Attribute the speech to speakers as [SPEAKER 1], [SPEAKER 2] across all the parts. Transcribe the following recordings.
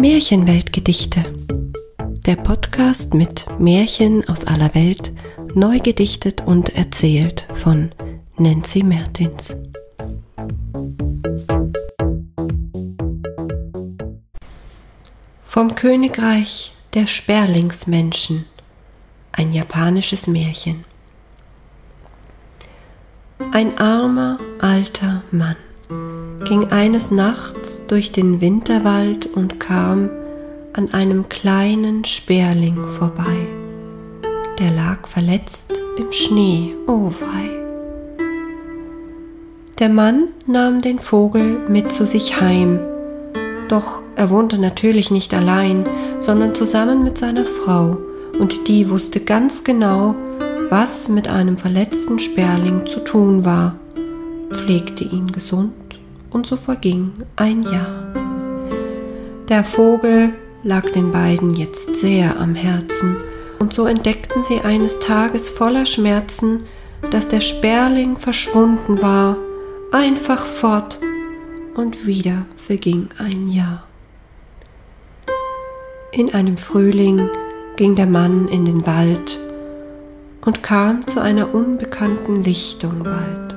[SPEAKER 1] Märchenweltgedichte. Der Podcast mit Märchen aus aller Welt, neu gedichtet und erzählt von Nancy Mertins. Vom Königreich der Sperlingsmenschen. Ein japanisches Märchen. Ein armer alter Mann ging eines Nachts durch den Winterwald und kam an einem kleinen Sperling vorbei. Der lag verletzt im Schnee, oh wei. Der Mann nahm den Vogel mit zu sich heim, doch er wohnte natürlich nicht allein, sondern zusammen mit seiner Frau, und die wusste ganz genau, was mit einem verletzten Sperling zu tun war, pflegte ihn gesund und so verging ein Jahr. Der Vogel lag den beiden jetzt sehr am Herzen, und so entdeckten sie eines Tages voller Schmerzen, dass der Sperling verschwunden war, einfach fort, und wieder verging ein Jahr. In einem Frühling ging der Mann in den Wald und kam zu einer unbekannten Lichtung bald.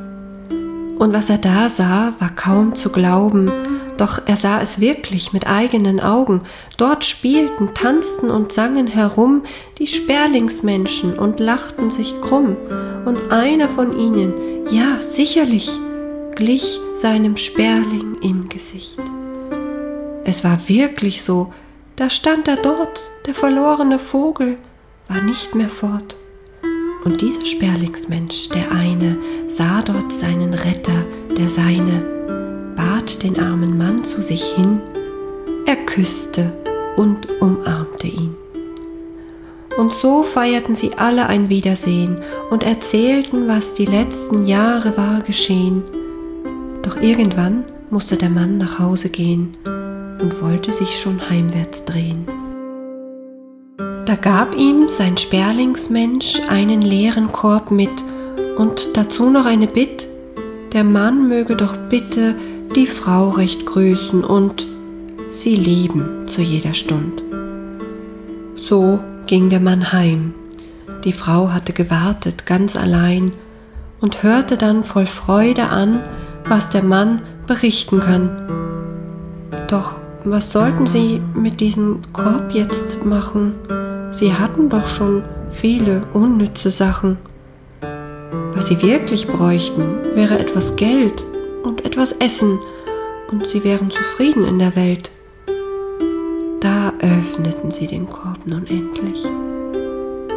[SPEAKER 1] Und was er da sah, war kaum zu glauben, doch er sah es wirklich mit eigenen Augen. Dort spielten, tanzten und sangen herum die Sperlingsmenschen und lachten sich krumm, und einer von ihnen, ja sicherlich, glich seinem Sperling im Gesicht. Es war wirklich so, da stand er dort, der verlorene Vogel, war nicht mehr fort. Und dieser Sperlingsmensch, der eine, sah dort seinen Retter, der seine, bat den armen Mann zu sich hin, er küsste und umarmte ihn. Und so feierten sie alle ein Wiedersehen und erzählten, was die letzten Jahre war geschehen. Doch irgendwann musste der Mann nach Hause gehen und wollte sich schon heimwärts drehen. Da gab ihm sein Sperlingsmensch einen leeren Korb mit und dazu noch eine Bitt, der Mann möge doch bitte die Frau recht grüßen und sie lieben zu jeder Stund. So ging der Mann heim. Die Frau hatte gewartet ganz allein und hörte dann voll Freude an, was der Mann berichten kann. Doch was sollten sie mit diesem Korb jetzt machen? Sie hatten doch schon viele unnütze Sachen. Was sie wirklich bräuchten, wäre etwas Geld und etwas Essen, und sie wären zufrieden in der Welt. Da öffneten sie den Korb nun endlich.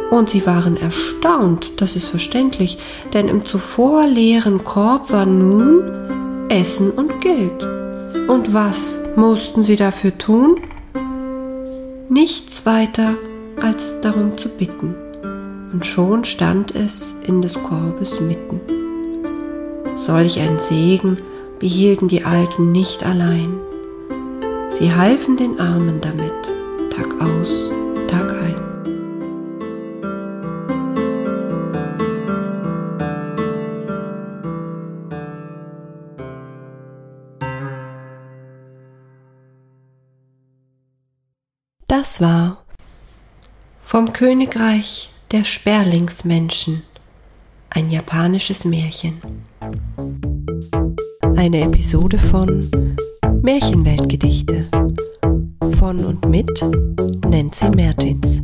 [SPEAKER 1] Und sie waren erstaunt, das ist verständlich, denn im zuvor leeren Korb war nun Essen und Geld. Und was mussten sie dafür tun? Nichts weiter als darum zu bitten, und schon stand es in des Korbes mitten. Solch ein Segen behielten die Alten nicht allein. Sie halfen den Armen damit, Tag aus, Tag ein. Das war vom Königreich der Sperlingsmenschen. Ein japanisches Märchen. Eine Episode von Märchenweltgedichte von und mit Nancy Mertins.